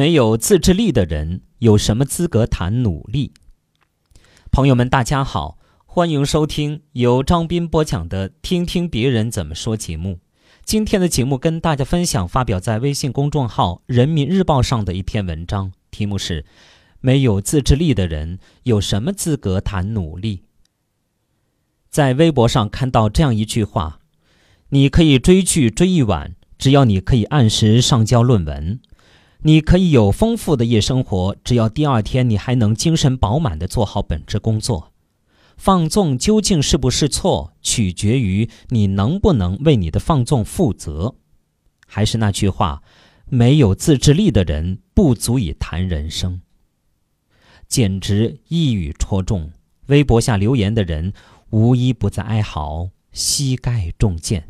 没有自制力的人有什么资格谈努力？朋友们，大家好，欢迎收听由张斌播讲的《听听别人怎么说》节目。今天的节目跟大家分享发表在微信公众号《人民日报》上的一篇文章，题目是“没有自制力的人有什么资格谈努力？”在微博上看到这样一句话：“你可以追剧追一晚，只要你可以按时上交论文。”你可以有丰富的夜生活，只要第二天你还能精神饱满地做好本职工作。放纵究竟是不是错，取决于你能不能为你的放纵负责。还是那句话，没有自制力的人不足以谈人生。简直一语戳中。微博下留言的人无一不在哀嚎，膝盖中箭。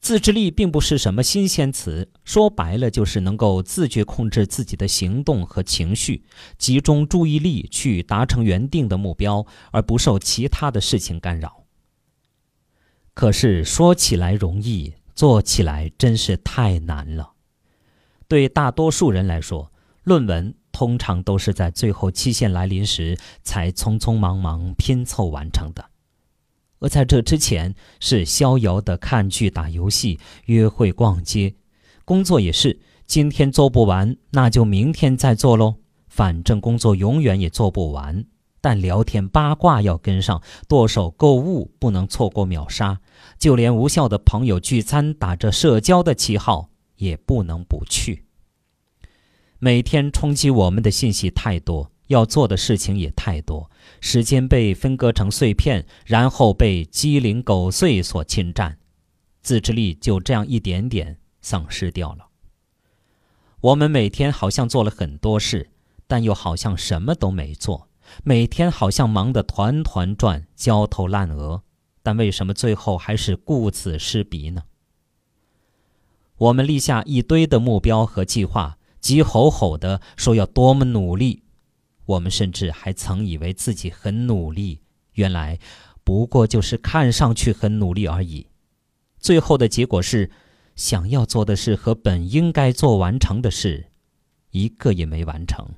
自制力并不是什么新鲜词，说白了就是能够自觉控制自己的行动和情绪，集中注意力去达成原定的目标，而不受其他的事情干扰。可是说起来容易，做起来真是太难了。对大多数人来说，论文通常都是在最后期限来临时才匆匆忙忙拼凑完成的。而在这之前，是逍遥的看剧、打游戏、约会、逛街，工作也是，今天做不完，那就明天再做喽。反正工作永远也做不完，但聊天八卦要跟上，剁手购物不能错过秒杀，就连无效的朋友聚餐，打着社交的旗号，也不能不去。每天冲击我们的信息太多。要做的事情也太多，时间被分割成碎片，然后被鸡零狗碎所侵占，自制力就这样一点点丧失掉了。我们每天好像做了很多事，但又好像什么都没做，每天好像忙得团团转、焦头烂额，但为什么最后还是顾此失彼呢？我们立下一堆的目标和计划，急吼吼地说要多么努力。我们甚至还曾以为自己很努力，原来不过就是看上去很努力而已。最后的结果是，想要做的事和本应该做完成的事，一个也没完成。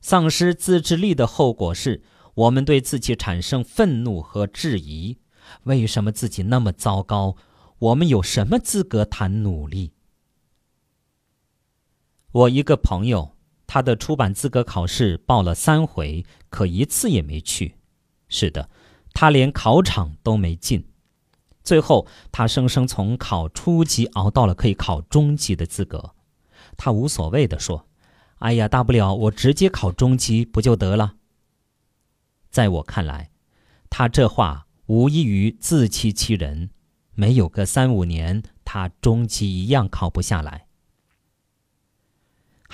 丧失自制力的后果是，我们对自己产生愤怒和质疑：为什么自己那么糟糕？我们有什么资格谈努力？我一个朋友。他的出版资格考试报了三回，可一次也没去。是的，他连考场都没进。最后，他生生从考初级熬到了可以考中级的资格。他无所谓地说：“哎呀，大不了我直接考中级不就得了？”在我看来，他这话无异于自欺欺人。没有个三五年，他中级一样考不下来。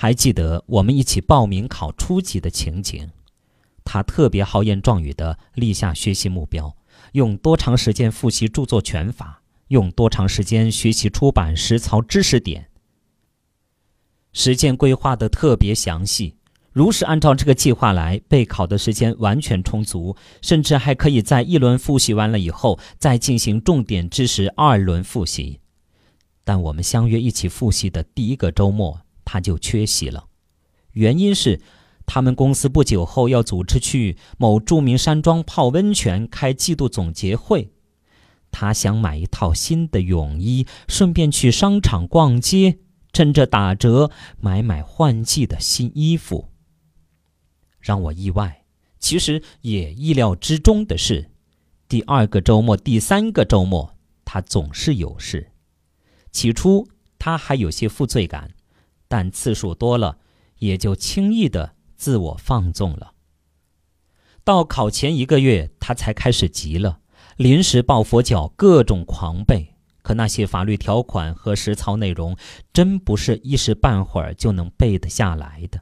还记得我们一起报名考初级的情景，他特别豪言壮语地立下学习目标，用多长时间复习著作权法，用多长时间学习出版实操知识点。时间规划的特别详细，如实按照这个计划来，备考的时间完全充足，甚至还可以在一轮复习完了以后，再进行重点知识二轮复习。但我们相约一起复习的第一个周末。他就缺席了，原因是他们公司不久后要组织去某著名山庄泡温泉开季度总结会，他想买一套新的泳衣，顺便去商场逛街，趁着打折买买换季的新衣服。让我意外，其实也意料之中的是，第二个周末、第三个周末，他总是有事。起初他还有些负罪感。但次数多了，也就轻易的自我放纵了。到考前一个月，他才开始急了，临时抱佛脚，各种狂背。可那些法律条款和实操内容，真不是一时半会儿就能背得下来的。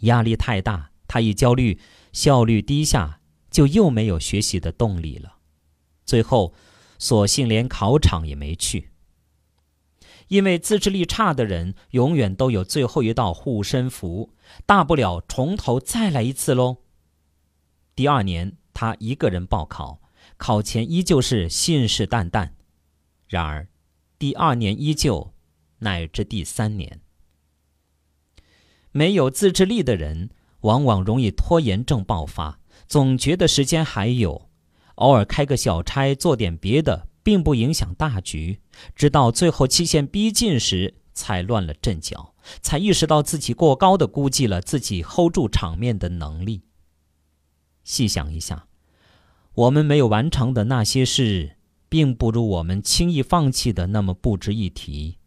压力太大，他一焦虑，效率低下，就又没有学习的动力了。最后，索性连考场也没去。因为自制力差的人永远都有最后一道护身符，大不了从头再来一次喽。第二年，他一个人报考，考前依旧是信誓旦旦。然而，第二年依旧，乃至第三年，没有自制力的人，往往容易拖延症爆发，总觉得时间还有，偶尔开个小差，做点别的，并不影响大局。直到最后期限逼近时，才乱了阵脚，才意识到自己过高的估计了自己 hold 住场面的能力。细想一下，我们没有完成的那些事，并不如我们轻易放弃的那么不值一提，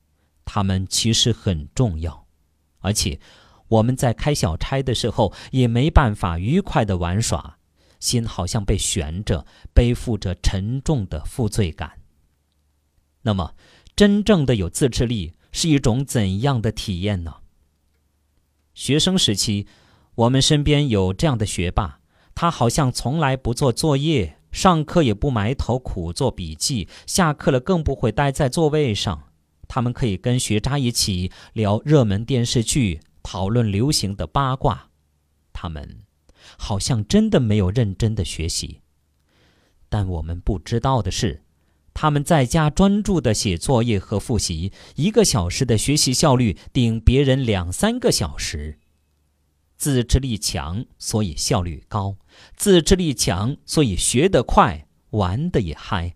他们其实很重要，而且。我们在开小差的时候也没办法愉快的玩耍，心好像被悬着，背负着沉重的负罪感。那么，真正的有自制力是一种怎样的体验呢？学生时期，我们身边有这样的学霸，他好像从来不做作业，上课也不埋头苦做笔记，下课了更不会待在座位上。他们可以跟学渣一起聊热门电视剧。讨论流行的八卦，他们好像真的没有认真的学习。但我们不知道的是，他们在家专注的写作业和复习，一个小时的学习效率顶别人两三个小时。自制力强，所以效率高；自制力强，所以学得快，玩的也嗨。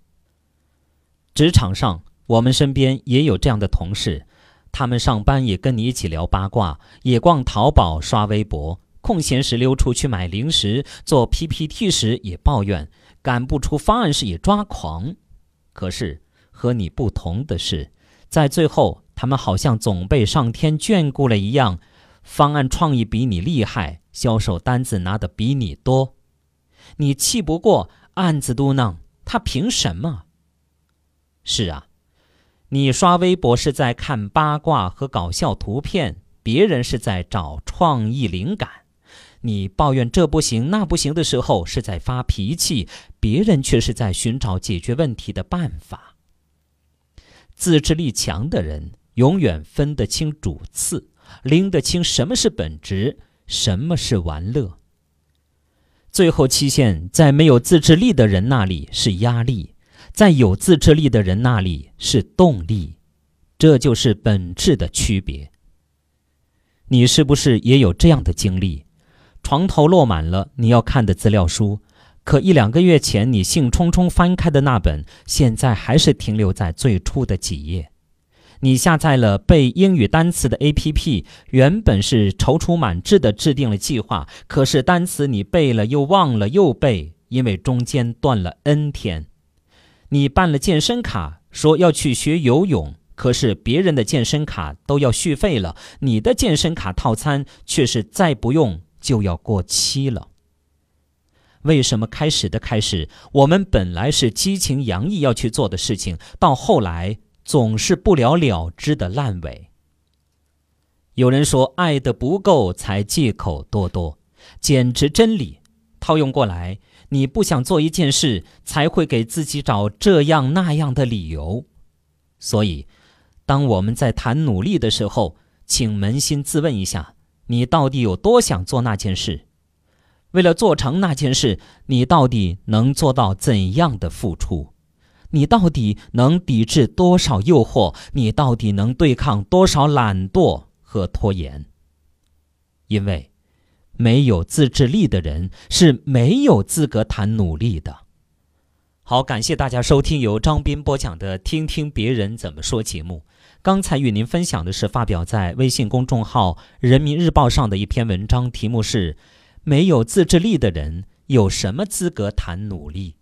职场上，我们身边也有这样的同事。他们上班也跟你一起聊八卦，也逛淘宝、刷微博，空闲时溜出去买零食，做 PPT 时也抱怨，赶不出方案时也抓狂。可是和你不同的是，在最后，他们好像总被上天眷顾了一样，方案创意比你厉害，销售单子拿的比你多，你气不过，暗自嘟囔：他凭什么？是啊。你刷微博是在看八卦和搞笑图片，别人是在找创意灵感；你抱怨这不行那不行的时候是在发脾气，别人却是在寻找解决问题的办法。自制力强的人永远分得清主次，拎得清什么是本质，什么是玩乐。最后期限在没有自制力的人那里是压力。在有自制力的人那里是动力，这就是本质的区别。你是不是也有这样的经历？床头落满了你要看的资料书，可一两个月前你兴冲冲翻开的那本，现在还是停留在最初的几页。你下载了背英语单词的 APP，原本是踌躇满志的制定了计划，可是单词你背了又忘了又背，因为中间断了 N 天。你办了健身卡，说要去学游泳，可是别人的健身卡都要续费了，你的健身卡套餐却是再不用就要过期了。为什么开始的开始，我们本来是激情洋溢要去做的事情，到后来总是不了了之的烂尾？有人说爱的不够才借口多多，简直真理。套用过来。你不想做一件事，才会给自己找这样那样的理由。所以，当我们在谈努力的时候，请扪心自问一下：你到底有多想做那件事？为了做成那件事，你到底能做到怎样的付出？你到底能抵制多少诱惑？你到底能对抗多少懒惰和拖延？因为。没有自制力的人是没有资格谈努力的。好，感谢大家收听由张斌播讲的《听听别人怎么说》节目。刚才与您分享的是发表在微信公众号《人民日报》上的一篇文章，题目是“没有自制力的人有什么资格谈努力”。